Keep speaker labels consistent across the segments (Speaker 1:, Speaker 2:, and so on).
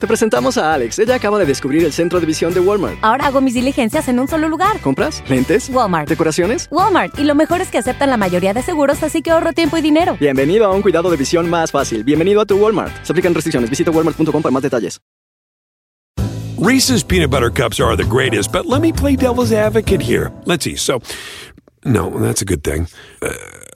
Speaker 1: Te presentamos a Alex. Ella acaba de descubrir el centro de visión de Walmart.
Speaker 2: Ahora hago mis diligencias en un solo lugar.
Speaker 1: ¿Compras? ¿Lentes?
Speaker 2: Walmart.
Speaker 1: ¿Decoraciones?
Speaker 2: Walmart. Y lo mejor es que aceptan la mayoría de seguros, así que ahorro tiempo y dinero.
Speaker 1: Bienvenido a un cuidado de visión más fácil. Bienvenido a tu Walmart. Se aplican restricciones. Visita walmart.com para más detalles.
Speaker 3: Reese's peanut butter cups are the greatest, but let me play devil's advocate here. Let's see. So, no, that's a good thing. Uh,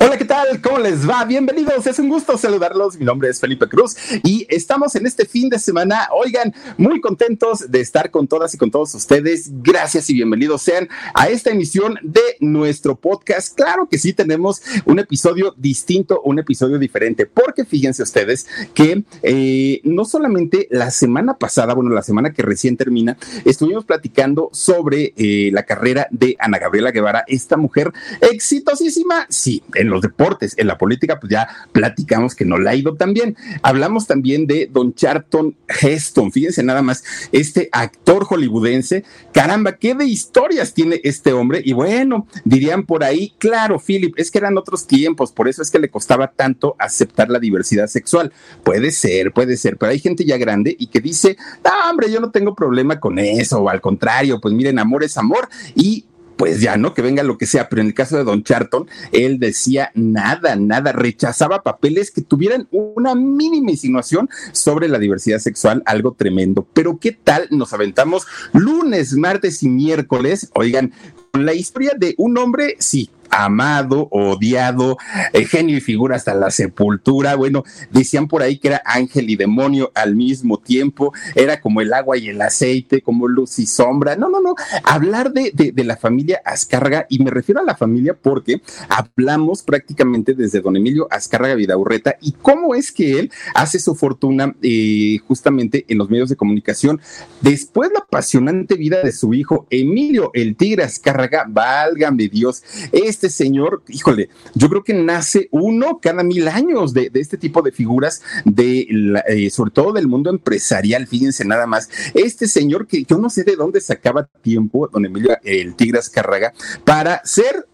Speaker 4: Hola, ¿qué tal? ¿Cómo les va? Bienvenidos, es un gusto saludarlos. Mi nombre es Felipe Cruz y estamos en este fin de semana, oigan, muy contentos de estar con todas y con todos ustedes. Gracias y bienvenidos sean a esta emisión de nuestro podcast. Claro que sí tenemos un episodio distinto, un episodio diferente, porque fíjense ustedes que eh, no solamente la semana pasada, bueno, la semana que recién termina, estuvimos platicando sobre eh, la carrera de Ana Gabriela Guevara, esta mujer exitosísima, sí, en los deportes, en la política, pues ya platicamos que no la ha ido tan bien. Hablamos también de Don Charlton Heston, fíjense nada más, este actor hollywoodense, caramba, qué de historias tiene este hombre. Y bueno, dirían por ahí, claro, Philip, es que eran otros tiempos, por eso es que le costaba tanto aceptar la diversidad sexual. Puede ser, puede ser, pero hay gente ya grande y que dice, no, hombre, yo no tengo problema con eso, o al contrario, pues miren, amor es amor y pues ya, ¿no? Que venga lo que sea, pero en el caso de Don Charlton, él decía nada, nada, rechazaba papeles que tuvieran una mínima insinuación sobre la diversidad sexual, algo tremendo. Pero ¿qué tal nos aventamos lunes, martes y miércoles? Oigan, con la historia de un hombre, sí, amado, odiado, eh, genio y figura hasta la sepultura. Bueno, decían por ahí que era ángel y demonio al mismo tiempo, era como el agua y el aceite, como luz y sombra. No, no, no. Hablar de, de, la familia Azcárraga, y me refiero a la familia porque hablamos prácticamente desde don Emilio Azcárraga Vidaurreta y cómo es que él hace su fortuna eh, justamente en los medios de comunicación. Después la apasionante vida de su hijo Emilio el Tigre Azcárraga, válgame Dios, es este señor, híjole, yo creo que nace uno cada mil años de, este tipo de figuras, de eh, sobre todo del mundo empresarial, fíjense nada más. Este señor que yo no sé de dónde sacaba tiempo, don Emilio el Tigras Carraga, para ser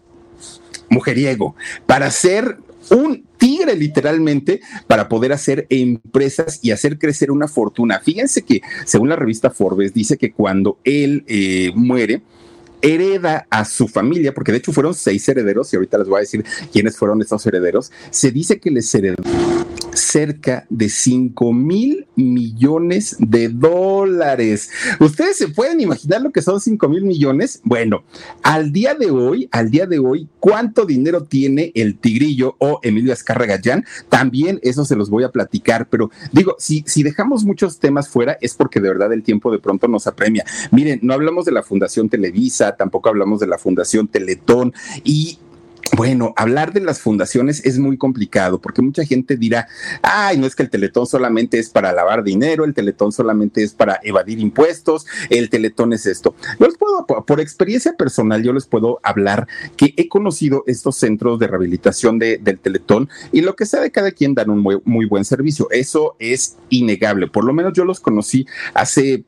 Speaker 4: mujeriego, para ser un tigre literalmente para poder hacer empresas y hacer crecer una fortuna. Fíjense que según la revista Forbes dice que cuando él eh, muere, hereda a su familia, porque de hecho fueron seis herederos, y ahorita les voy a decir quiénes fueron estos herederos, se dice que les heredó cerca de 5 mil millones de dólares. ¿Ustedes se pueden imaginar lo que son 5 mil millones? Bueno, al día de hoy, al día de hoy, ¿cuánto dinero tiene el Tigrillo o Emilio Azcárraga Gallán? También eso se los voy a platicar, pero digo, si, si dejamos muchos temas fuera es porque de verdad el tiempo de pronto nos apremia. Miren, no hablamos de la Fundación Televisa, tampoco hablamos de la Fundación Teletón y bueno, hablar de las fundaciones es muy complicado porque mucha gente dirá, ay, no es que el teletón solamente es para lavar dinero, el teletón solamente es para evadir impuestos, el teletón es esto. Yo les puedo, por experiencia personal, yo les puedo hablar que he conocido estos centros de rehabilitación del teletón y lo que sea de cada quien dan un muy, muy buen servicio. Eso es innegable. Por lo menos yo los conocí hace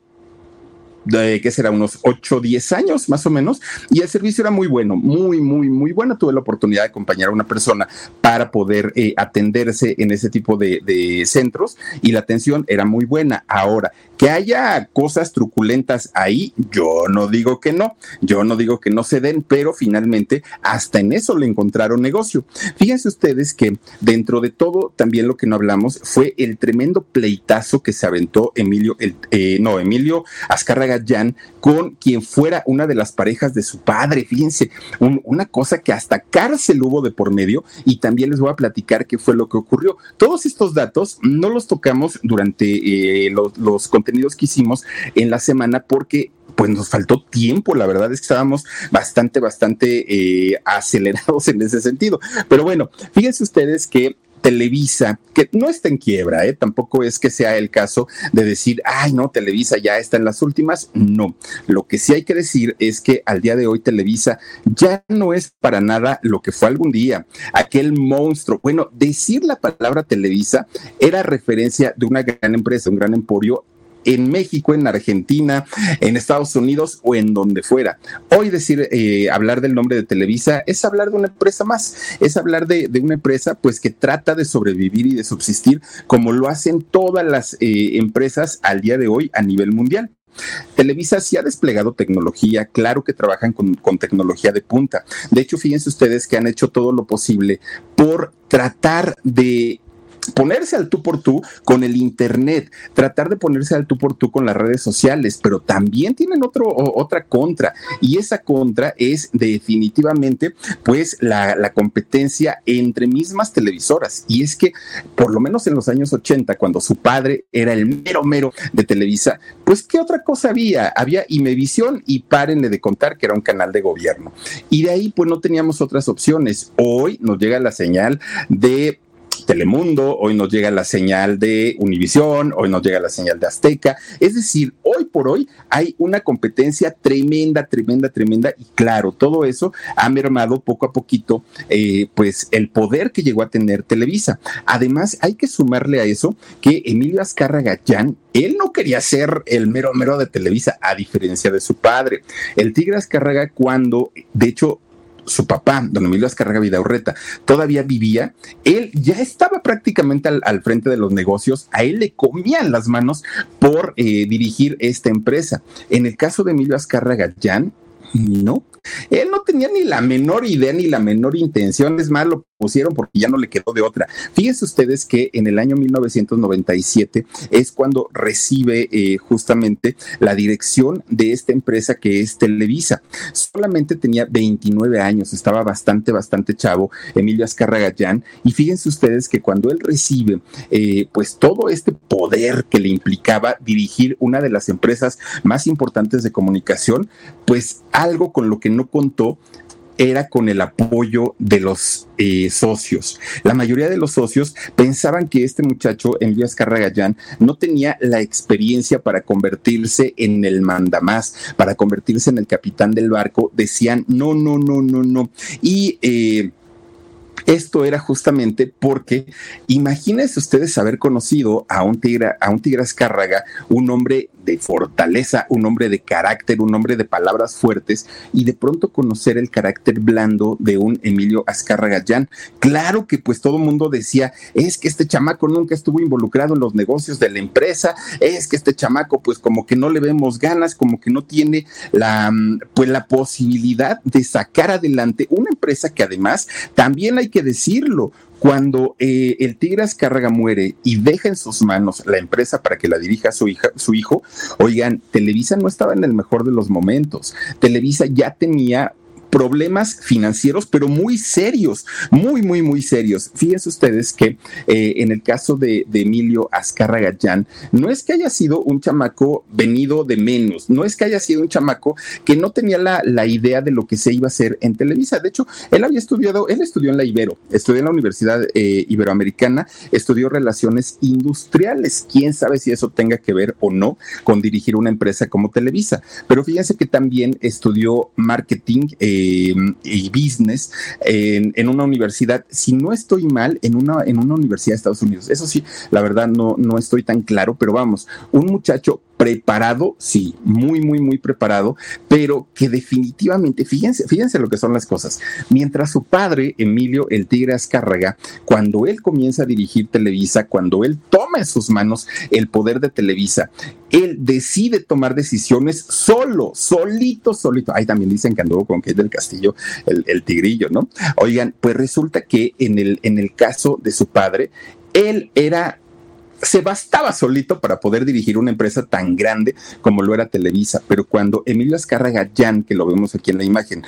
Speaker 4: de que será unos 8 o 10 años más o menos, y el servicio era muy bueno, muy, muy, muy bueno. Tuve la oportunidad de acompañar a una persona para poder eh, atenderse en ese tipo de centros y la atención era muy buena. Ahora, que haya cosas truculentas ahí, yo no digo que no, yo no digo que no se den, pero finalmente hasta en eso le encontraron negocio. Fíjense ustedes que dentro de todo, también lo que no hablamos fue el tremendo pleitazo que se aventó Emilio, el, eh, no, Emilio Azcárraga Jan con quien fuera una de las parejas de su padre. Fíjense, una cosa que hasta cárcel hubo de por medio y también les voy a platicar qué fue lo que ocurrió. Todos estos datos no los tocamos durante eh, los, los que hicimos en la semana porque pues nos faltó tiempo, la verdad es que estábamos bastante, bastante eh, acelerados en ese sentido. Pero bueno, fíjense ustedes que Televisa, que no está en quiebra, ¿eh? tampoco es que sea el caso de decir, ay, no, Televisa ya está en las últimas. No, lo que sí hay que decir es que al día de hoy Televisa ya no es para nada lo que fue algún día, aquel monstruo. Bueno, decir la palabra Televisa era referencia de una gran empresa, un gran emporio en México, en Argentina, en Estados Unidos o en donde fuera. Hoy decir, eh, hablar del nombre de Televisa es hablar de una empresa más, es hablar de, una empresa pues que trata de sobrevivir y de subsistir como lo hacen todas las eh, empresas al día de hoy a nivel mundial. Televisa sí ha desplegado tecnología, claro que trabajan con, con, tecnología de punta. De hecho, fíjense ustedes que han hecho todo lo posible por tratar de ponerse al tú por tú con el Internet, tratar de ponerse al tú por tú con las redes sociales, pero también tienen otro, otra contra y esa contra es definitivamente pues la, competencia entre mismas televisoras y es que por lo menos en los años 80 cuando su padre era el mero mero de Televisa, pues qué otra cosa había, había Imevisión y párenle de contar que era un canal de gobierno y de ahí pues no teníamos otras opciones. Hoy nos llega la señal de Telemundo, hoy nos llega la señal de Univisión, hoy nos llega la señal de Azteca. Es decir, hoy por hoy hay una competencia tremenda, tremenda, tremenda y claro, todo eso ha mermado poco a poquito eh, pues el poder que llegó a tener Televisa. Además, hay que sumarle a eso que Emilio Azcarra Gallán él no quería ser el mero mero de Televisa, a diferencia de su padre. El Tigre Azcárraga, cuando, de hecho, su papá, don Emilio Azcárraga Vidaurreta, todavía vivía, él ya estaba prácticamente al, frente de los negocios, a él le comían las manos por eh, dirigir esta empresa. En el caso de Emilio Azcárraga Jan, no, él no tenía ni la menor idea ni la menor intención, es más, lo pusieron porque ya no le quedó de otra. Fíjense ustedes que en el año 1997 es cuando recibe eh, justamente la dirección de esta empresa que es Televisa. Solamente tenía 29 años, estaba bastante, bastante chavo, Emilio Azcarra y fíjense ustedes que cuando él recibe eh, pues todo este poder que le implicaba dirigir una de las empresas más importantes de comunicación, pues algo con lo que no contó era con el apoyo de los eh, socios. La mayoría de los socios pensaban que este muchacho, Elías Carragallán, no tenía la experiencia para convertirse en el mandamás, para convertirse en el capitán del barco. Decían, no, no, no, no, no. Y eh, esto era justamente porque imagínense ustedes haber conocido a un tigre, a un tigre Azcárraga, un hombre de fortaleza, un hombre de carácter, un hombre de palabras fuertes y de pronto conocer el carácter blando de un Emilio Azcárraga Jan. Claro que pues todo el mundo decía, es que este chamaco nunca estuvo involucrado en los negocios de la empresa, es que este chamaco pues como que no le vemos ganas, como que no tiene la pues la posibilidad de sacar adelante una empresa que además también hay que decirlo, cuando eh, el Tigre Azcárraga muere y deja en sus manos la empresa para que la dirija su, hija, su hijo, oigan, Televisa no estaba en el mejor de los momentos. Televisa ya tenía problemas financieros, pero muy serios, muy, muy, muy serios. Fíjense ustedes que eh, en el caso de, Emilio Azcárraga Gallán, no es que haya sido un chamaco venido de menos, no es que haya sido un chamaco que no tenía la, idea de lo que se iba a hacer en Televisa. De hecho, él había estudiado, él estudió en la Ibero, estudió en la Universidad eh, Iberoamericana, estudió relaciones industriales. Quién sabe si eso tenga que ver o no con dirigir una empresa como Televisa. Pero fíjense que también estudió marketing. Eh, y business en, una universidad, si no estoy mal, en una, en una universidad de Estados Unidos. Eso sí, la verdad no, no estoy tan claro, pero vamos, un muchacho preparado, sí, muy, muy, muy preparado, pero que definitivamente, fíjense, fíjense lo que son las cosas. Mientras su padre, Emilio el Tigre Azcárraga, cuando él comienza a dirigir Televisa, cuando él toma en sus manos el poder de Televisa, él decide tomar decisiones solo, solito, solito. Ahí también dicen que anduvo con Kate del Castillo, el, el, tigrillo, ¿no? Oigan, pues resulta que en el, en el caso de su padre, él era se bastaba solito para poder dirigir una empresa tan grande como lo era Televisa, pero cuando Emilio Azcárraga Jan, que lo vemos aquí en la imagen,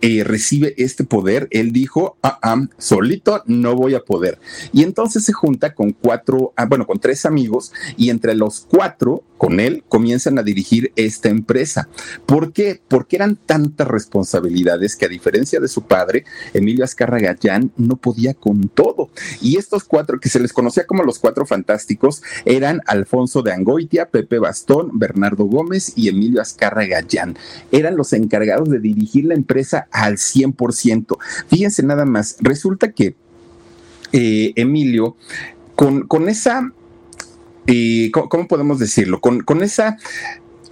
Speaker 4: eh, recibe este poder, él dijo, ah, ah, solito no voy a poder. Y entonces se junta con cuatro, ah, bueno, con tres amigos y entre los cuatro, con él, comienzan a dirigir esta empresa. ¿Por qué? Porque eran tantas responsabilidades que a diferencia de su padre, Emilio Azcarra Gallán no podía con todo. Y estos cuatro, que se les conocía como los cuatro fantásticos, eran Alfonso de Angoitia, Pepe Bastón, Bernardo Gómez y Emilio Azcarra Gallán. Eran los encargados de dirigir la empresa al 100%. Fíjense nada más, resulta que eh, Emilio, con, con esa y ¿cómo, podemos decirlo? Con, con esa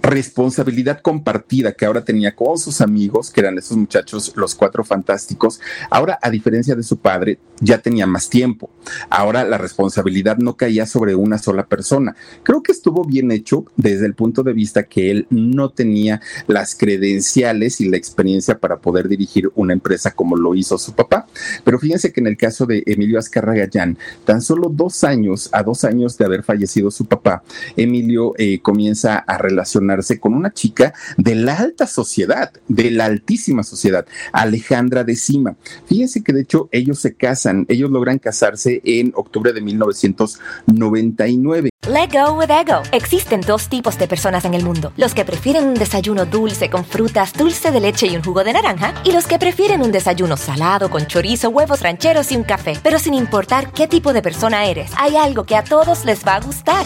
Speaker 4: responsabilidad compartida que ahora tenía con sus amigos, que eran esos muchachos, los cuatro fantásticos, ahora a diferencia de su padre, ya tenía más tiempo. Ahora la responsabilidad no caía sobre una sola persona. Creo que estuvo bien hecho desde el punto de vista que él no tenía las credenciales y la experiencia para poder dirigir una empresa como lo hizo su papá. Pero fíjense que en el caso de Emilio Azcarragayán, tan solo dos años, a dos años de haber fallecido su papá, Emilio eh, comienza a relacionar con una chica de la alta sociedad, de la altísima sociedad, Alejandra de Cima. Fíjense que de hecho ellos se casan, ellos logran casarse en octubre de 1999.
Speaker 2: Let go with ego. Existen dos tipos de personas en el mundo: los que prefieren un desayuno dulce con frutas, dulce de leche y un jugo de naranja, y los que prefieren un desayuno salado con chorizo, huevos rancheros y un café. Pero sin importar qué tipo de persona eres, hay algo que a todos les va a gustar.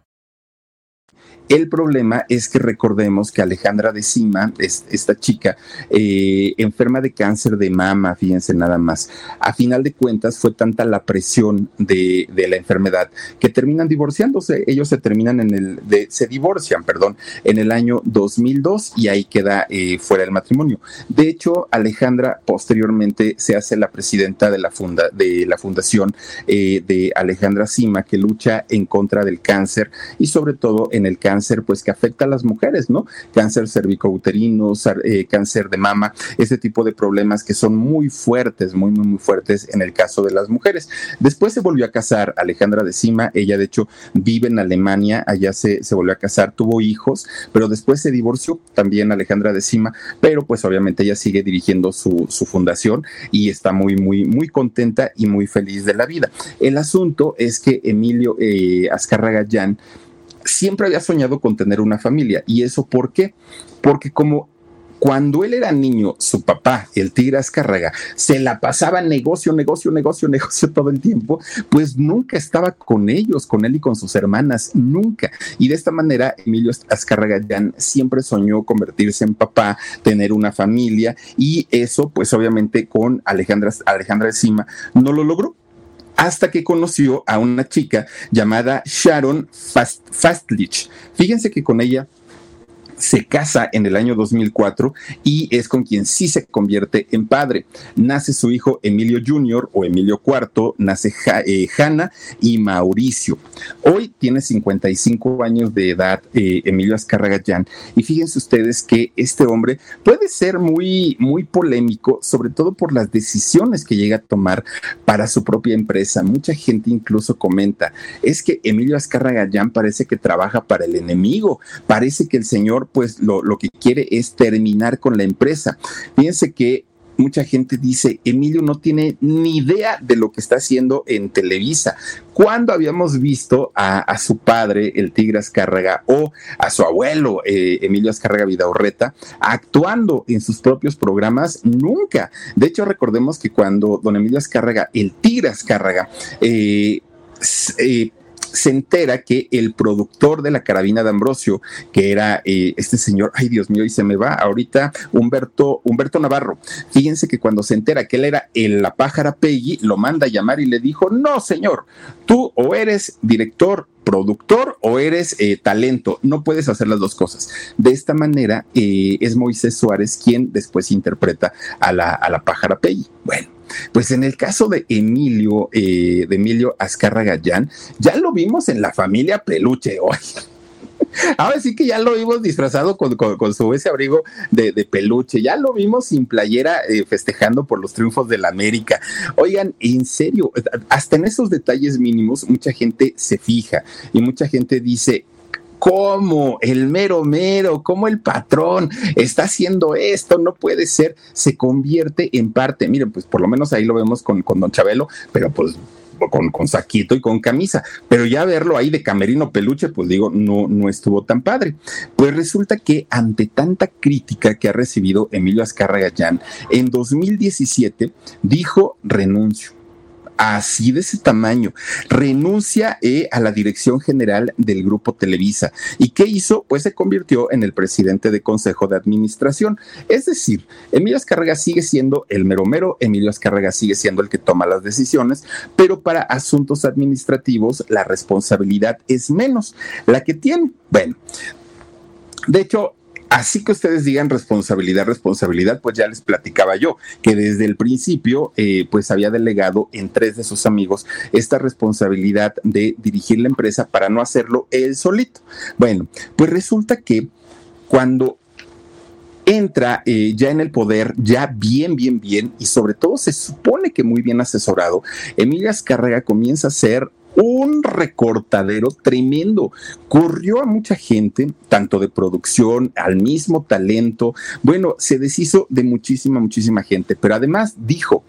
Speaker 4: El problema es que recordemos que Alejandra de Cima, esta chica, eh, enferma de cáncer de mama, fíjense nada más. A final de cuentas fue tanta la presión de, la enfermedad que terminan divorciándose. Ellos se terminan en el, de, se divorcian, perdón, en el año 2002 y ahí queda eh, fuera el matrimonio. De hecho, Alejandra posteriormente se hace la presidenta de la, funda, de la fundación eh, de Alejandra Cima que lucha en contra del cáncer y sobre todo en el cáncer cáncer pues que afecta a las mujeres, ¿no? Cáncer cervicouterino, eh, cáncer de mama, ese tipo de problemas que son muy fuertes, muy, muy, muy fuertes en el caso de las mujeres. Después se volvió a casar Alejandra de Cima, ella de hecho vive en Alemania, allá se, se volvió a casar, tuvo hijos, pero después se divorció también Alejandra de Cima, pero pues obviamente ella sigue dirigiendo su, su fundación y está muy, muy, muy contenta y muy feliz de la vida. El asunto es que Emilio eh, siempre había soñado con tener una familia. ¿Y eso por qué? Porque como cuando él era niño, su papá, el Tigre Azcárraga, se la pasaba negocio, negocio, negocio, negocio todo el tiempo, pues nunca estaba con ellos, con él y con sus hermanas, nunca. Y de esta manera, Emilio Azcárraga siempre soñó convertirse en papá, tener una familia, y eso, pues obviamente con Alejandra, Alejandra Cima no lo logró hasta que conoció a una chica llamada Sharon Fastlich. Fíjense que con ella se casa en el año 2004 y es con quien sí se convierte en padre. Nace su hijo Emilio Jr. o Emilio IV, nace eh, Hanna y Mauricio. Hoy tiene 55 años de edad eh, Emilio Azcárraga y fíjense ustedes que este hombre puede ser muy, muy polémico, sobre todo por las decisiones que llega a tomar para su propia empresa. Mucha gente incluso comenta, es que Emilio Azcárraga parece que trabaja para el enemigo, parece que el señor pues lo, que quiere es terminar con la empresa. Fíjense que mucha gente dice, Emilio no tiene ni idea de lo que está haciendo en Televisa. Cuando habíamos visto a, su padre, el Tigre Azcárraga, o a su abuelo, eh, Emilio Azcárraga Vidaurreta, actuando en sus propios programas? Nunca. De hecho, recordemos que cuando don Emilio Azcárraga, el Tigre Azcárraga, eh, eh, se entera que el productor de la carabina de Ambrosio, que era eh, este señor, ay Dios mío, y se me va ahorita Humberto, Humberto Navarro. Fíjense que cuando se entera que él era el, la pájara Peggy, lo manda a llamar y le dijo, no señor, tú o eres director productor o eres eh, talento. No puedes hacer las dos cosas. De esta manera eh, es Moisés Suárez quien después interpreta a la, a la pájara Peggy. Bueno, pues en el caso de Emilio, eh, de Emilio Azcárraga ya lo vimos en la familia Peluche hoy. Ahora sí que ya lo vimos disfrazado con, su ese abrigo de, peluche, ya lo vimos sin playera eh, festejando por los triunfos de la América. Oigan, en serio, hasta en esos detalles mínimos mucha gente se fija y mucha gente dice, cómo el mero mero, cómo el patrón está haciendo esto, no puede ser, se convierte en parte, miren, pues por lo menos ahí lo vemos con, con Don Chabelo, pero pues con, con, saquito y con camisa, pero ya verlo ahí de camerino peluche, pues digo, no, no estuvo tan padre. Pues resulta que ante tanta crítica que ha recibido Emilio Azcárraga en 2017 dijo renuncio así de ese tamaño. Renuncia eh, a la dirección general del grupo Televisa. ¿Y qué hizo? Pues se convirtió en el presidente de consejo de administración. Es decir, Emilio Azcárraga sigue siendo el mero mero, Emilio Azcárraga sigue siendo el que toma las decisiones, pero para asuntos administrativos la responsabilidad es menos la que tiene. Bueno, de hecho, Así que ustedes digan responsabilidad, responsabilidad, pues ya les platicaba yo que desde el principio, eh, pues había delegado en tres de sus amigos esta responsabilidad de dirigir la empresa para no hacerlo él solito. Bueno, pues resulta que cuando entra eh, ya en el poder, ya bien, bien, bien, y sobre todo se supone que muy bien asesorado, Emilia Azcárraga comienza a ser un recortadero tremendo. Corrió a mucha gente, tanto de producción, al mismo talento. Bueno, se deshizo de muchísima, muchísima gente, pero además dijo,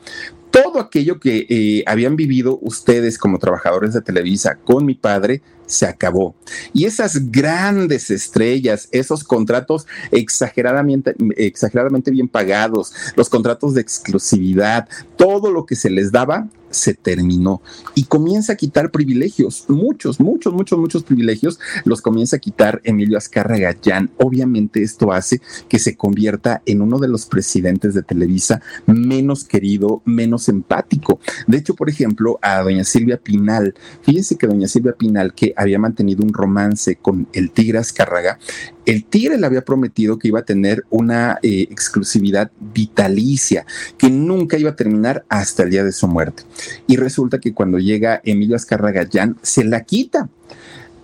Speaker 4: todo aquello que eh, habían vivido ustedes como trabajadores de Televisa con mi padre, se acabó. Y esas grandes estrellas, esos contratos exageradamente, exageradamente bien pagados, los contratos de exclusividad, todo lo que se les daba, se terminó y comienza a quitar privilegios, muchos, muchos, muchos, muchos privilegios los comienza a quitar Emilio Azcárraga Gallán. Obviamente esto hace que se convierta en uno de los presidentes de Televisa menos querido, menos empático. De hecho, por ejemplo, a doña Silvia Pinal, fíjense que doña Silvia Pinal, que había mantenido un romance con el Tigre Azcárraga, el Tigre le había prometido que iba a tener una eh, exclusividad vitalicia, que nunca iba a terminar hasta el día de su muerte. Y resulta que cuando llega Emilio Azcárraga Gallán, se la quita.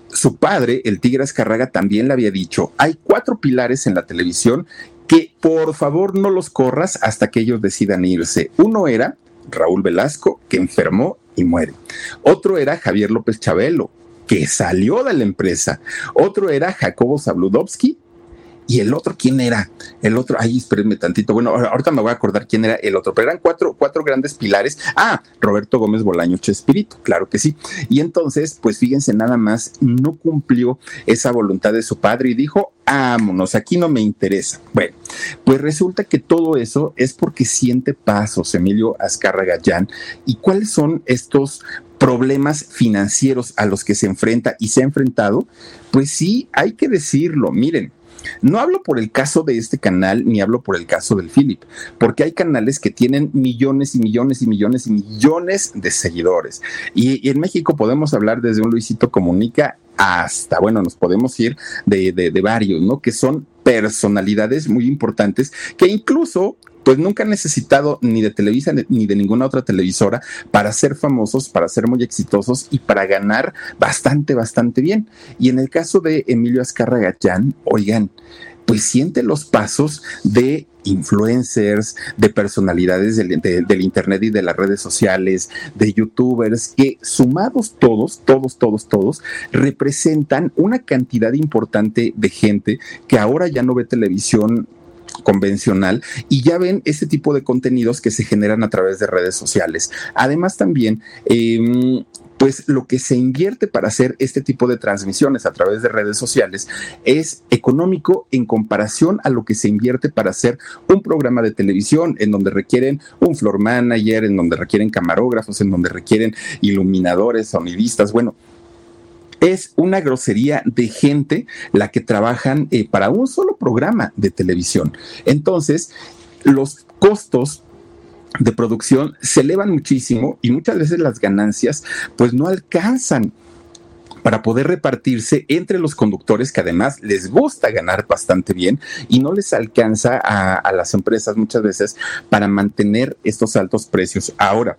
Speaker 4: Su padre, el Tigre Azcárraga, también le había dicho, hay cuatro pilares en la televisión que por favor no los corras hasta que ellos decidan irse. Uno era Raúl Velasco, que enfermó y muere. Otro era Javier López Chabelo, que salió de la empresa. Otro era Jacobo Zabludovsky, y el otro, ¿quién era? El otro, ay, espérenme tantito. Bueno, ahorita me voy a acordar quién era el otro, pero eran cuatro, cuatro grandes pilares. Ah, Roberto Gómez Bolaño Chespirito, claro que sí. Y entonces, pues fíjense, nada más no cumplió esa voluntad de su padre y dijo, vámonos, aquí no me interesa. Bueno, pues resulta que todo eso es porque siente pasos Emilio Azcárraga Gallán. ¿Y cuáles son estos problemas financieros a los que se enfrenta y se ha enfrentado? Pues sí, hay que decirlo. Miren, no hablo por el caso de este canal, ni hablo por el caso del Philip, porque hay canales que tienen millones y millones y millones y millones de seguidores. Y, en México podemos hablar desde un Luisito Comunica hasta, bueno, nos podemos ir de, de varios, ¿no? Que son personalidades muy importantes que incluso pues nunca han necesitado ni de Televisa ni de ninguna otra televisora para ser famosos, para ser muy exitosos y para ganar bastante, bastante bien. Y en el caso de Emilio Gallán, oigan, pues siente los pasos de influencers, de personalidades del, del, Internet y de las redes sociales, de youtubers, que sumados todos, todos, todos, todos, representan una cantidad importante de gente que ahora ya no ve televisión convencional y ya ven ese tipo de contenidos que se generan a través de redes sociales. Además también... Em, pues lo que se invierte para hacer este tipo de transmisiones a través de redes sociales es económico en comparación a lo que se invierte para hacer un programa de televisión en donde requieren un floor manager, en donde requieren camarógrafos, en donde requieren iluminadores, sonidistas, bueno, es una grosería de gente la que trabajan eh, para un solo programa de televisión. Entonces, los costos de producción se elevan muchísimo y muchas veces las ganancias pues no alcanzan para poder repartirse entre los conductores que además les gusta ganar bastante bien y no les alcanza a, a las empresas muchas veces para mantener estos altos precios. Ahora,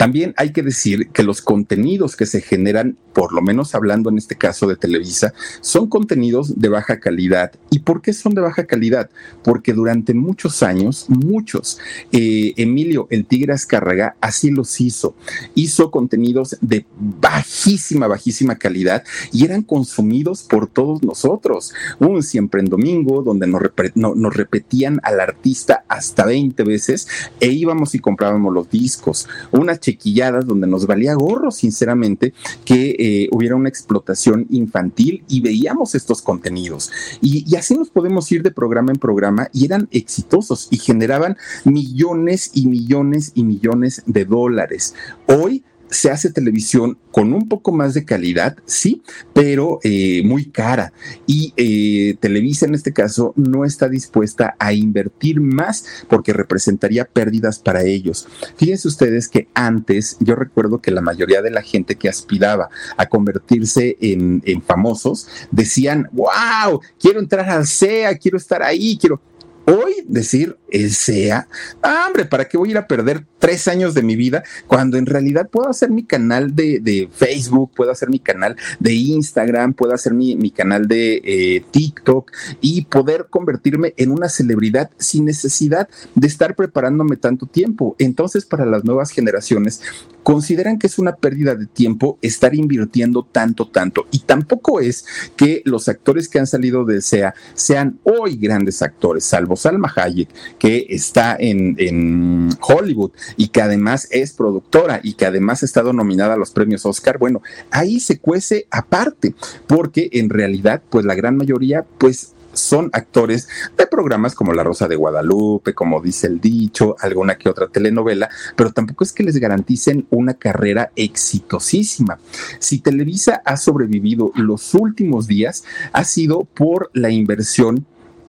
Speaker 4: también hay que decir que los contenidos que se generan, por lo menos hablando en este caso de Televisa, son contenidos de baja calidad. ¿Y por qué son de baja calidad? Porque durante muchos años, muchos, eh, Emilio el Tigre Azcárraga así los hizo. Hizo contenidos de bajísima, bajísima calidad y eran consumidos por todos nosotros. Un siempre en domingo, donde nos, nos repetían al artista hasta 20 veces e íbamos y comprábamos los discos. Una donde nos valía gorro, sinceramente, que eh, hubiera una explotación infantil y veíamos estos contenidos. Y, y así nos podemos ir de programa en programa y eran exitosos y generaban millones y millones y millones de dólares. Hoy se hace televisión con un poco más de calidad, sí, pero eh, muy cara. Y eh, Televisa en este caso no está dispuesta a invertir más porque representaría pérdidas para ellos. Fíjense ustedes que antes yo recuerdo que la mayoría de la gente que aspiraba a convertirse en, en famosos decían, wow, quiero entrar al CEA, quiero estar ahí, quiero... Hoy decir el SEA, ah, hombre, ¿para qué voy a ir a perder tres años de mi vida cuando en realidad puedo hacer mi canal de, Facebook, puedo hacer mi canal de Instagram, puedo hacer mi, canal de eh, TikTok y poder convertirme en una celebridad sin necesidad de estar preparándome tanto tiempo? Entonces, para las nuevas generaciones, consideran que es una pérdida de tiempo estar invirtiendo tanto, tanto. Y tampoco es que los actores que han salido del SEA sean hoy grandes actores, salvo Salma Hayek, que está en, en, Hollywood y que además es productora y que además ha estado nominada a los premios Oscar. Bueno, ahí se cuece aparte, porque en realidad, pues la gran mayoría, pues son actores de programas como La Rosa de Guadalupe, como dice el dicho, alguna que otra telenovela, pero tampoco es que les garanticen una carrera exitosísima. Si Televisa ha sobrevivido los últimos días, ha sido por la inversión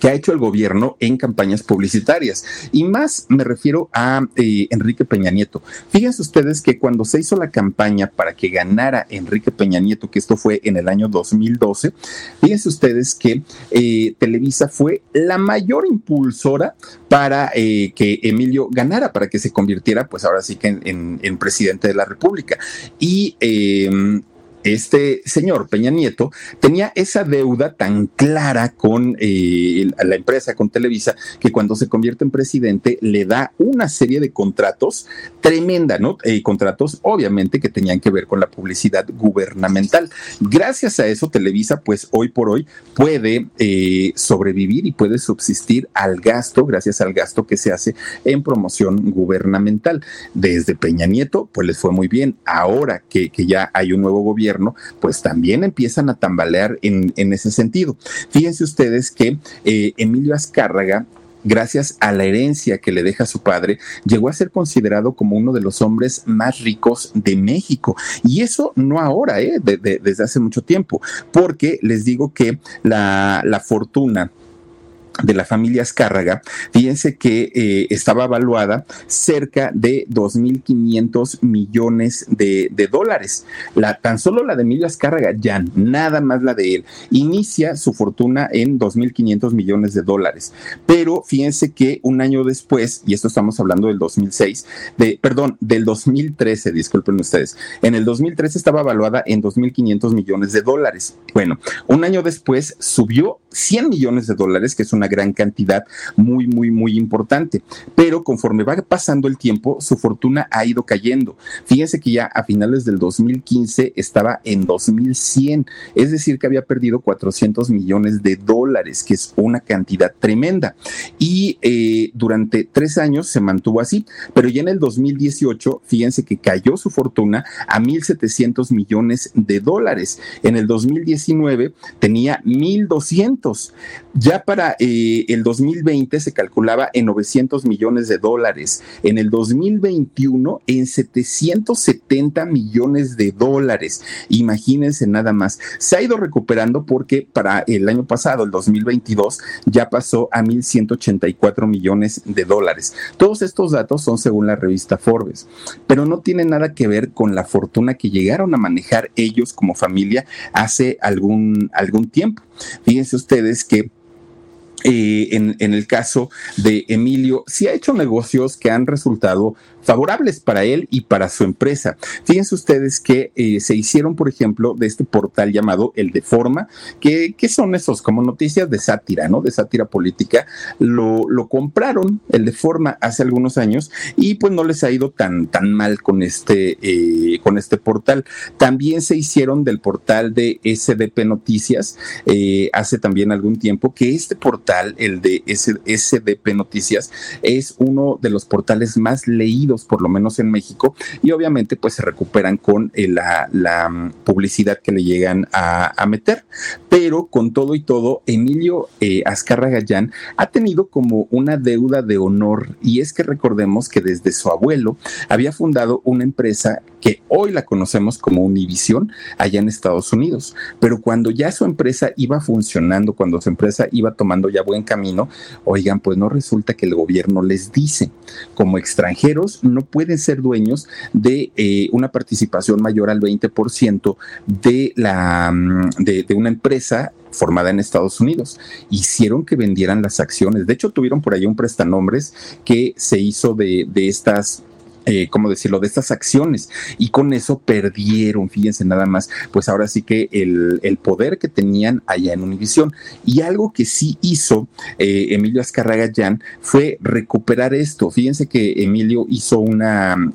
Speaker 4: Que ha hecho el gobierno en campañas publicitarias. Y más me refiero a eh, Enrique Peña Nieto. Fíjense ustedes que cuando se hizo la campaña para que ganara Enrique Peña Nieto, que esto fue en el año 2012, fíjense ustedes que eh, Televisa fue la mayor impulsora para eh, que Emilio ganara, para que se convirtiera, pues ahora sí que en, en presidente de la República. Y este señor Peña Nieto tenía esa deuda tan clara con eh, la empresa, con Televisa, que cuando se convierte en presidente le da una serie de contratos tremenda, ¿no? Eh, contratos obviamente que tenían que ver con la publicidad gubernamental. Gracias a eso, Televisa, pues hoy por hoy puede eh, sobrevivir y puede subsistir al gasto, gracias al gasto que se hace en promoción gubernamental. Desde Peña Nieto, pues les fue muy bien. Ahora que, que ya hay un nuevo gobierno, pues también empiezan a tambalear en, ese sentido. Fíjense ustedes que eh, Emilio Azcárraga gracias a la herencia que le deja su padre, llegó a ser considerado como uno de los hombres más ricos de México. Y eso no ahora, ¿eh? desde hace mucho tiempo, porque les digo que la, la fortuna de la familia Azcárraga, fíjense que eh, estaba evaluada cerca de 2.500 millones de, dólares. La, tan solo la de Emilio Azcárraga, ya nada más la de él, inicia su fortuna en 2.500 millones de dólares. Pero fíjense que un año después, y esto estamos hablando del 2006, de, perdón, del 2013, disculpen ustedes, en el 2013 estaba evaluada en 2.500 millones de dólares. Bueno, un año después subió 100 millones de dólares, que es una gran cantidad muy, muy, muy importante. Pero conforme va pasando el tiempo, su fortuna ha ido cayendo. Fíjense que ya a finales del 2015 estaba en 2100, es decir, que había perdido 400 millones de dólares, que es una cantidad tremenda. Y eh, durante tres años se mantuvo así, pero ya en el 2018, fíjense que cayó su fortuna a 1.700 millones de dólares. En el 2019 tenía 1.200. Ya para eh, el 2020 se calculaba en 900 millones de dólares, en el 2021 en 770 millones de dólares. Imagínense nada más. Se ha ido recuperando porque para el año pasado, el 2022, ya pasó a 1.184 millones de dólares. Todos estos datos son según la revista Forbes, pero no tiene nada que ver con la fortuna que llegaron a manejar ellos como familia hace algún, algún tiempo. Fíjense ustedes que eh, en, el caso de Emilio, sí ha hecho negocios que han resultado favorables para él y para su empresa. Fíjense ustedes que eh, se hicieron, por ejemplo, de este portal llamado El de Forma, que, son esos como noticias de sátira, ¿no? De sátira política. Lo, compraron el de Forma hace algunos años y pues no les ha ido tan, tan mal con este, eh, con este portal. También se hicieron del portal de SDP Noticias hace también algún tiempo, que este portal, el de SDP Noticias, es uno de los portales más leídos por lo menos en México, y obviamente pues se recuperan con eh, la, mm, publicidad que le llegan a, meter. Pero con todo y todo, Emilio eh, Azcarra Gallán ha tenido como una deuda de honor, y es que recordemos que desde su abuelo había fundado una empresa que hoy la conocemos como Univision allá en Estados Unidos, pero cuando ya su empresa iba funcionando, cuando su empresa iba tomando ya buen camino, oigan, pues no resulta que el gobierno les dice, como extranjeros no pueden ser dueños de eh, una participación mayor al 20% de, la, mm, de, una empresa formada en Estados Unidos. Hicieron que vendieran las acciones. De hecho, tuvieron por ahí un prestanombres que se hizo de estas eh, ¿cómo decirlo?, de estas acciones. Y con eso perdieron, fíjense nada más, pues ahora sí que el, poder que tenían allá en Univisión. Y algo que sí hizo eh, Emilio Azcarraga fue recuperar esto. Fíjense que Emilio hizo una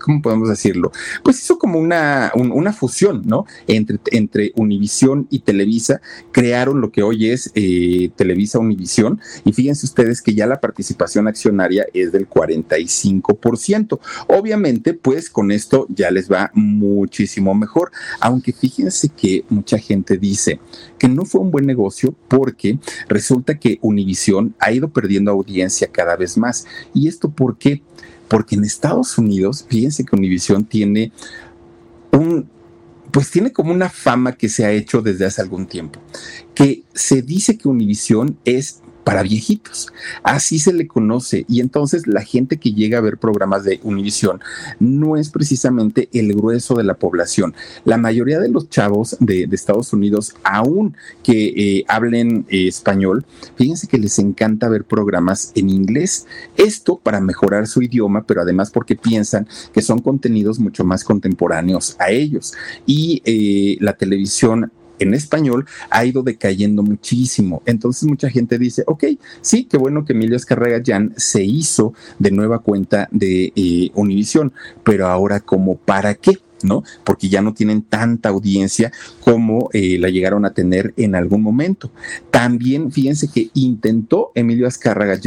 Speaker 4: ¿cómo podemos decirlo? Pues hizo como una, una fusión, ¿no? Entre, entre Univisión y Televisa, crearon lo que hoy es eh, Televisa Univisión, y fíjense ustedes que ya la participación accionaria es del 45%. Obviamente, pues con esto ya les va muchísimo mejor, aunque fíjense que mucha gente dice que no fue un buen negocio porque resulta que Univisión ha ido perdiendo audiencia cada vez más. ¿Y esto por qué? Porque en Estados Unidos, fíjense que Univision tiene un, pues tiene como una fama que se ha hecho desde hace algún tiempo, que se dice que Univision es para viejitos. Así se le conoce. Y entonces la gente que llega a ver programas de Univisión no es precisamente el grueso de la población. La mayoría de los chavos de, Estados Unidos, aún que eh, hablen eh, español, fíjense que les encanta ver programas en inglés. Esto para mejorar su idioma, pero además porque piensan que son contenidos mucho más contemporáneos a ellos. Y eh, la televisión en español ha ido decayendo muchísimo. Entonces mucha gente dice, ok, sí, qué bueno que Emilio Escarrega Jan se hizo de nueva cuenta de eh, Univisión, pero ahora como para qué? ¿no? Porque ya no tienen tanta audiencia como eh, la llegaron a tener en algún momento. También fíjense que intentó Emilio Azcárraga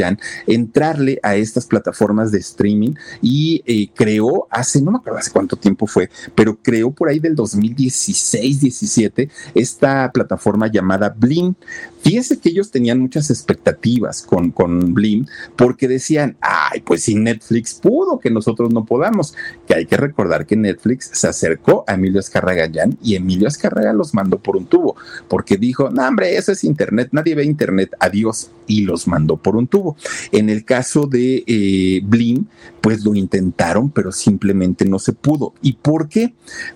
Speaker 4: entrarle a estas plataformas de streaming y eh, creó hace, no me acuerdo hace cuánto tiempo fue, pero creó por ahí del 2016-17 esta plataforma llamada Blim. Fíjense que ellos tenían muchas expectativas con, con Blim porque decían, ay, pues si Netflix pudo, que nosotros no podamos, que hay que recordar que Netflix se acercó a Emilio Escarragayán y Emilio Los mandó por un tubo, porque dijo, no, hombre, eso es Internet, nadie ve Internet, adiós, y los mandó por un tubo. En el caso de eh, Blim, pues lo intentaron, pero simplemente no se pudo. ¿Y por qué?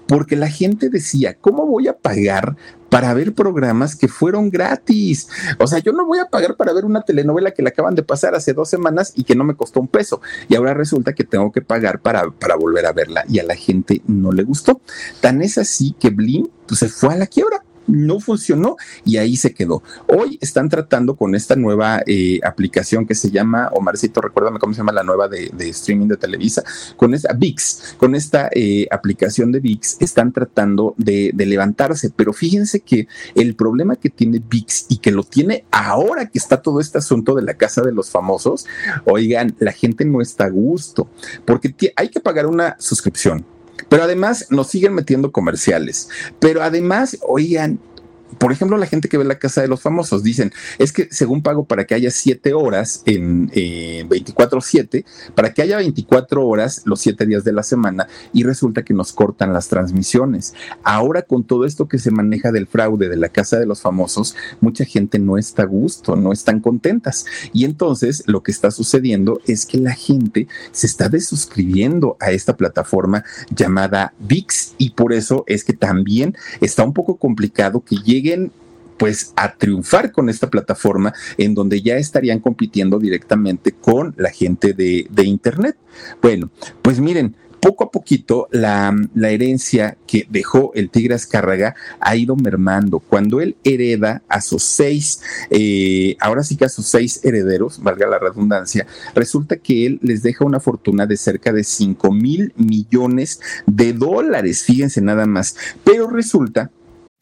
Speaker 4: Porque la gente decía, ¿cómo voy a pagar para ver programas que fueron gratis. O sea, yo no voy a pagar para ver una telenovela que la acaban de pasar hace dos semanas y que no me costó un peso. Y ahora resulta que tengo que pagar para, para volver a verla. Y a la gente no le gustó. Tan es así que Blim pues, se fue a la quiebra no funcionó y ahí se quedó. Hoy están tratando con esta nueva eh, aplicación que se llama, Omarcito, recuérdame cómo se llama la nueva de, streaming de Televisa, con esta VIX, con esta eh, aplicación de VIX, están tratando de, de, levantarse, pero fíjense que el problema que tiene VIX y que lo tiene ahora que está todo este asunto de la casa de los famosos, oigan, la gente no está a gusto, porque hay que pagar una suscripción pero además nos siguen metiendo comerciales. Pero además, oigan, por ejemplo, la gente que ve la casa de los famosos dicen, es que según pago para que haya siete horas en 24/7, para que haya 24 horas los siete días de la semana y resulta que nos cortan las transmisiones. Ahora con todo esto que se maneja del fraude de la casa de los famosos, mucha gente no está a gusto, no están contentas. Y entonces lo que está sucediendo es que la gente se está desuscribiendo a esta plataforma llamada VIX y por eso es que también está un poco complicado que llegue pues a triunfar con esta plataforma en donde ya estarían compitiendo directamente con la gente de, de Internet. Bueno, pues miren, poco a poquito la, herencia que dejó el tigre Azcárraga ha ido mermando. Cuando él hereda a sus seis, eh, ahora sí que a sus seis herederos, valga la redundancia, resulta que él les deja una fortuna de cerca de 5 mil millones de dólares, fíjense nada más. Pero resulta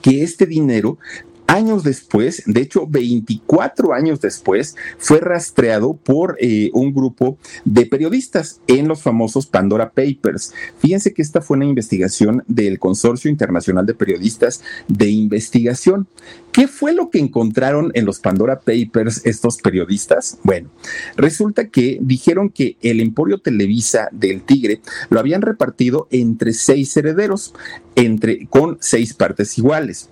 Speaker 4: Que este dinero años después, de hecho 24 años después, fue rastreado por eh, un grupo de periodistas en los famosos Pandora Papers. Fíjense que esta fue una investigación del Consorcio Internacional de Periodistas de Investigación. ¿Qué fue lo que encontraron en los Pandora Papers estos periodistas? Bueno, resulta que dijeron que el Emporio Televisa del Tigre lo habían repartido entre seis herederos, entre, con seis partes iguales.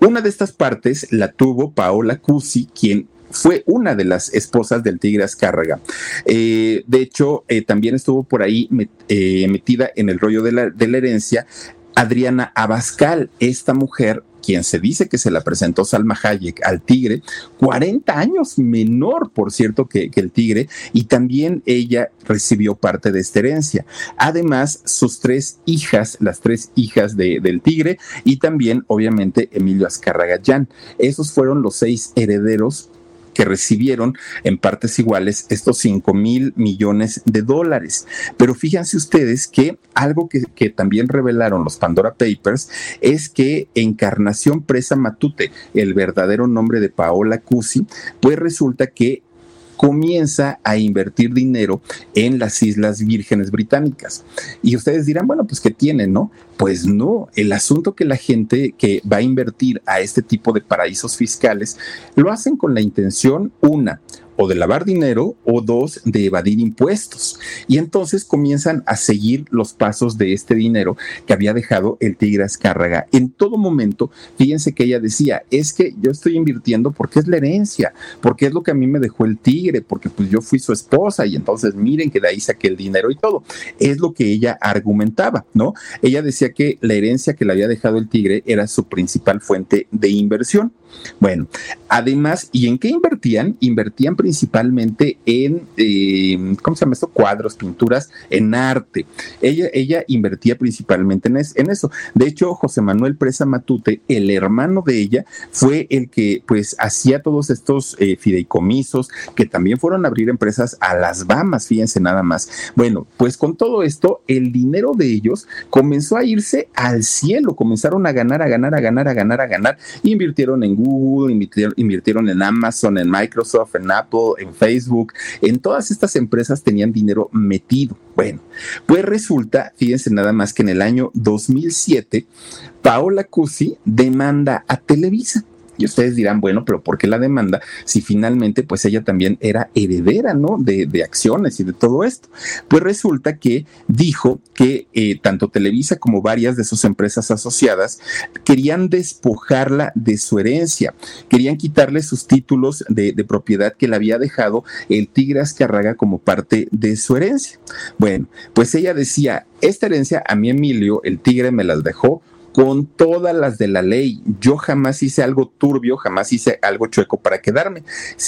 Speaker 4: Una de estas partes la tuvo Paola Cusi, quien fue una de las esposas del Tigre Azcárraga. Eh, de hecho, eh, también estuvo por ahí eh, metida en el rollo de la, de la herencia Adriana Abascal, esta mujer quien se dice que se la presentó Salma Hayek al tigre, 40 años menor, por cierto, que, el tigre, y también ella recibió parte de esta herencia. Además, sus tres hijas, las tres hijas del tigre, y también, obviamente, Emilio Azcarragayán. Esos fueron los seis herederos que recibieron en partes iguales estos 5 mil millones de dólares. Pero fíjense ustedes que algo que, que, también revelaron los Pandora Papers es que Encarnación Presa Matute, el verdadero nombre de Paola Cusi, pues resulta que comienza a invertir dinero en las Islas Vírgenes Británicas. Y ustedes dirán, bueno, pues ¿qué tienen, no? Pues no, el asunto que la gente que va a invertir a este tipo de paraísos fiscales lo hacen con la intención, una, o de lavar dinero o dos, de evadir impuestos. Y entonces comienzan a seguir los pasos de este dinero que había dejado el Tigre Azcárraga. En todo momento, fíjense que ella decía, es que yo estoy invirtiendo porque es la herencia, porque es lo que a mí me dejó el Tigre, porque pues yo fui su esposa y entonces miren que de ahí saqué el dinero y todo. Es lo que ella argumentaba, ¿no? Ella decía que la herencia que le había dejado el Tigre era su principal fuente de inversión. Bueno, además, ¿y en qué invertían? Invertían principalmente en, eh, ¿cómo se llama esto? Cuadros, pinturas, en arte. Ella, ella invertía principalmente en, en, eso. De hecho, José Manuel Presa Matute, el hermano de ella, fue el que pues hacía todos estos eh, fideicomisos que también fueron a abrir empresas a las Bahamas, fíjense nada más. Bueno, pues con todo esto, el dinero de ellos comenzó a irse al cielo, comenzaron a ganar, a ganar, a ganar, a ganar, a ganar, invirtieron en Google, invirtieron, en Amazon, en Microsoft, en Apple, en Facebook, en todas estas empresas tenían dinero metido. Bueno, pues resulta, fíjense nada más que en el año 2007, Paola Cusi demanda a Televisa y ustedes dirán, bueno, pero ¿por qué la demanda si finalmente pues ella también era heredera, ¿no? De, de acciones y de todo esto. Pues resulta que dijo que eh, tanto Televisa como varias de sus empresas asociadas querían despojarla de su herencia, querían quitarle sus títulos de, de propiedad que le había dejado el Tigre Azcarraga como parte de su herencia. Bueno, pues ella decía, esta herencia a mi Emilio, el Tigre me las dejó con todas las de la ley. Yo jamás hice algo turbio, jamás hice algo chueco para quedarme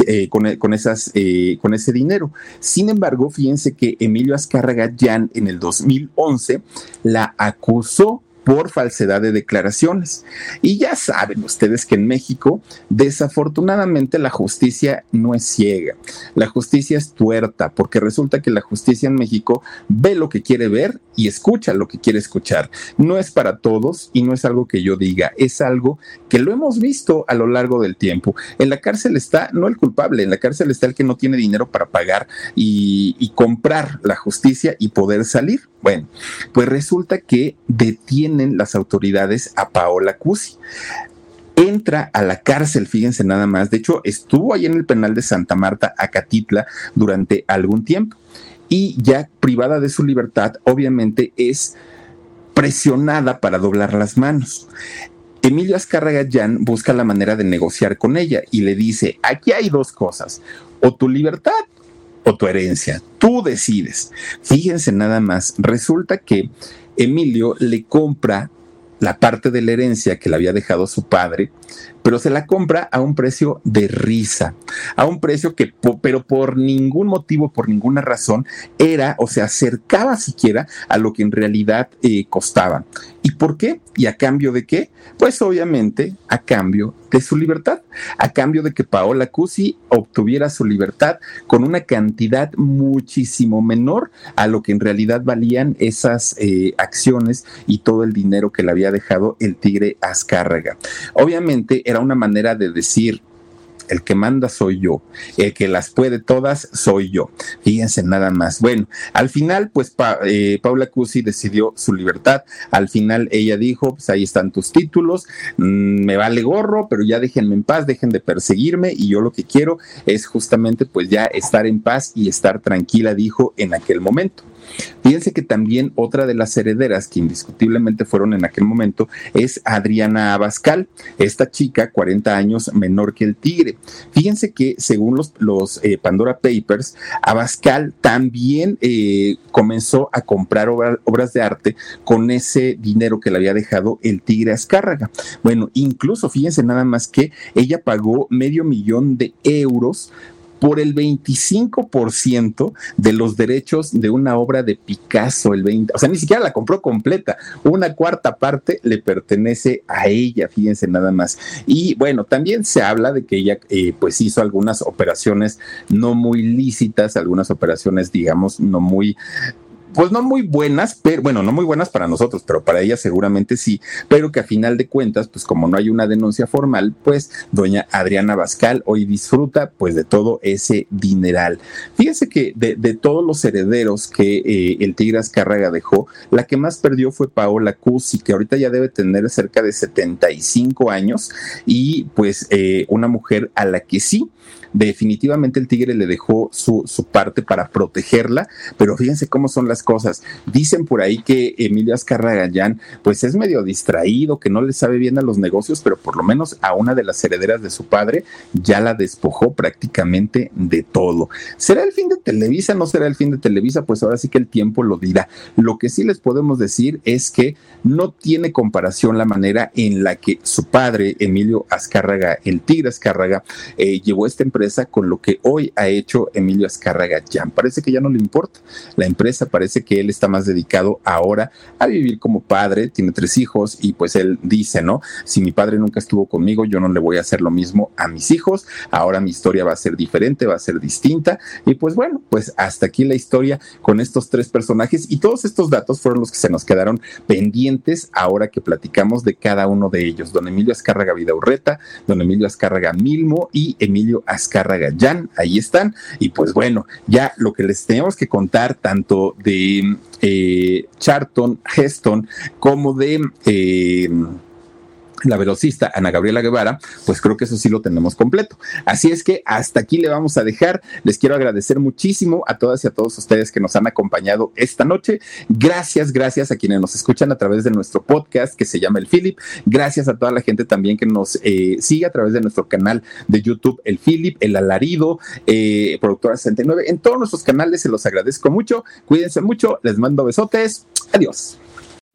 Speaker 4: eh, con, con, esas, eh, con ese dinero. Sin embargo, fíjense que Emilio Azcárraga Jan en el 2011 la acusó por falsedad de declaraciones. Y ya saben ustedes que en México, desafortunadamente, la justicia no es ciega. La justicia es tuerta, porque resulta que la justicia en México ve lo que quiere ver y escucha lo que quiere escuchar. No es para todos y no es algo que yo diga, es algo que lo hemos visto a lo largo del tiempo. En la cárcel está no el culpable, en la cárcel está el que no tiene dinero para pagar y, comprar la justicia y poder salir. Bueno, pues resulta que detiene las autoridades a Paola Cusi entra a la cárcel, fíjense nada más. De hecho, estuvo ahí en el penal de Santa Marta, Acatitla, durante algún tiempo. Y ya privada de su libertad, obviamente es presionada para doblar las manos. Emilio Azcárraga Jan busca la manera de negociar con ella y le dice, aquí hay dos cosas, o tu libertad o tu herencia, tú decides. Fíjense nada más, resulta que Emilio le compra la parte de la herencia que le había dejado su padre, pero se la compra a un precio de risa, a un precio que, pero por ningún motivo, por ninguna razón, era o se acercaba siquiera a lo que en realidad eh, costaba. ¿Y por qué? ¿Y a cambio de qué? Pues obviamente a cambio de su libertad, a cambio de que Paola Cusi obtuviera su libertad con una cantidad muchísimo menor a lo que en realidad valían esas eh, acciones y todo el dinero que le había dejado el tigre Azcárraga. Obviamente era una manera de decir, el que manda soy yo, el que las puede todas soy yo. Fíjense nada más. Bueno, al final, pues eh, Paula Cusi decidió su libertad. Al final ella dijo, pues ahí están tus títulos, mm, me vale gorro, pero ya déjenme en paz, dejen de perseguirme y yo lo que quiero es justamente pues ya estar en paz y estar tranquila, dijo en aquel momento. Fíjense que también otra de las herederas que indiscutiblemente fueron en aquel momento es Adriana Abascal, esta chica 40 años menor que el tigre. Fíjense que según los, los eh, Pandora Papers, Abascal también eh, comenzó a comprar obras de arte con ese dinero que le había dejado el tigre Azcárraga. Bueno, incluso fíjense nada más que ella pagó medio millón de euros por el 25% de los derechos de una obra de Picasso, el 20, o sea, ni siquiera la compró completa, una cuarta parte le pertenece a ella, fíjense nada más. Y bueno, también se habla de que ella eh, pues hizo algunas operaciones no muy lícitas, algunas operaciones digamos no muy pues no muy buenas, pero bueno, no muy buenas para nosotros, pero para ella seguramente sí, pero que a final de cuentas, pues como no hay una denuncia formal, pues doña Adriana Bascal hoy disfruta pues de todo ese dineral. Fíjense que de, todos los herederos que eh, el Tigre Azcárraga dejó, la que más perdió fue Paola Cusi, que ahorita ya debe tener cerca de 75 años y pues eh, una mujer a la que sí definitivamente el tigre le dejó su, parte para protegerla, pero fíjense cómo son las cosas. Dicen por ahí que Emilio Azcarragayán pues es medio distraído, que no le sabe bien a los negocios, pero por lo menos a una de las herederas de su padre ya la despojó prácticamente de todo. ¿Será el fin de Televisa? ¿No será el fin de Televisa? Pues ahora sí que el tiempo lo dirá. Lo que sí les podemos decir es que no tiene comparación la manera en la que su padre, Emilio Azcárraga, el tigre Azcárraga, eh, llevó esta con lo que hoy ha hecho Emilio Azcárraga ya. Parece que ya no le importa. La empresa parece que él está más dedicado ahora a vivir como padre, tiene tres hijos y pues él dice, ¿no? Si mi padre nunca estuvo conmigo, yo no le voy a hacer lo mismo a mis hijos. Ahora mi historia va a ser diferente, va a ser distinta. Y pues bueno, pues hasta aquí la historia con estos tres personajes y todos estos datos fueron los que se nos quedaron pendientes ahora que platicamos de cada uno de ellos. Don Emilio Azcárraga Vidaurreta, don Emilio Azcárraga Milmo y Emilio Azcárraga Jan, ahí están. Y pues bueno, ya lo que les tenemos que contar tanto de eh, Charlton Heston como de... Eh, la velocista Ana Gabriela Guevara, pues creo que eso sí lo tenemos completo. Así es que hasta aquí le vamos a dejar. Les quiero agradecer muchísimo a todas y a todos ustedes que nos han acompañado esta noche. Gracias, gracias a quienes nos escuchan a través de nuestro podcast que se llama El Philip. Gracias a toda la gente también que nos eh, sigue a través de nuestro canal de YouTube El Philip, El Alarido, eh, Productora 69. En todos nuestros canales se los agradezco mucho. Cuídense mucho. Les mando besotes. Adiós.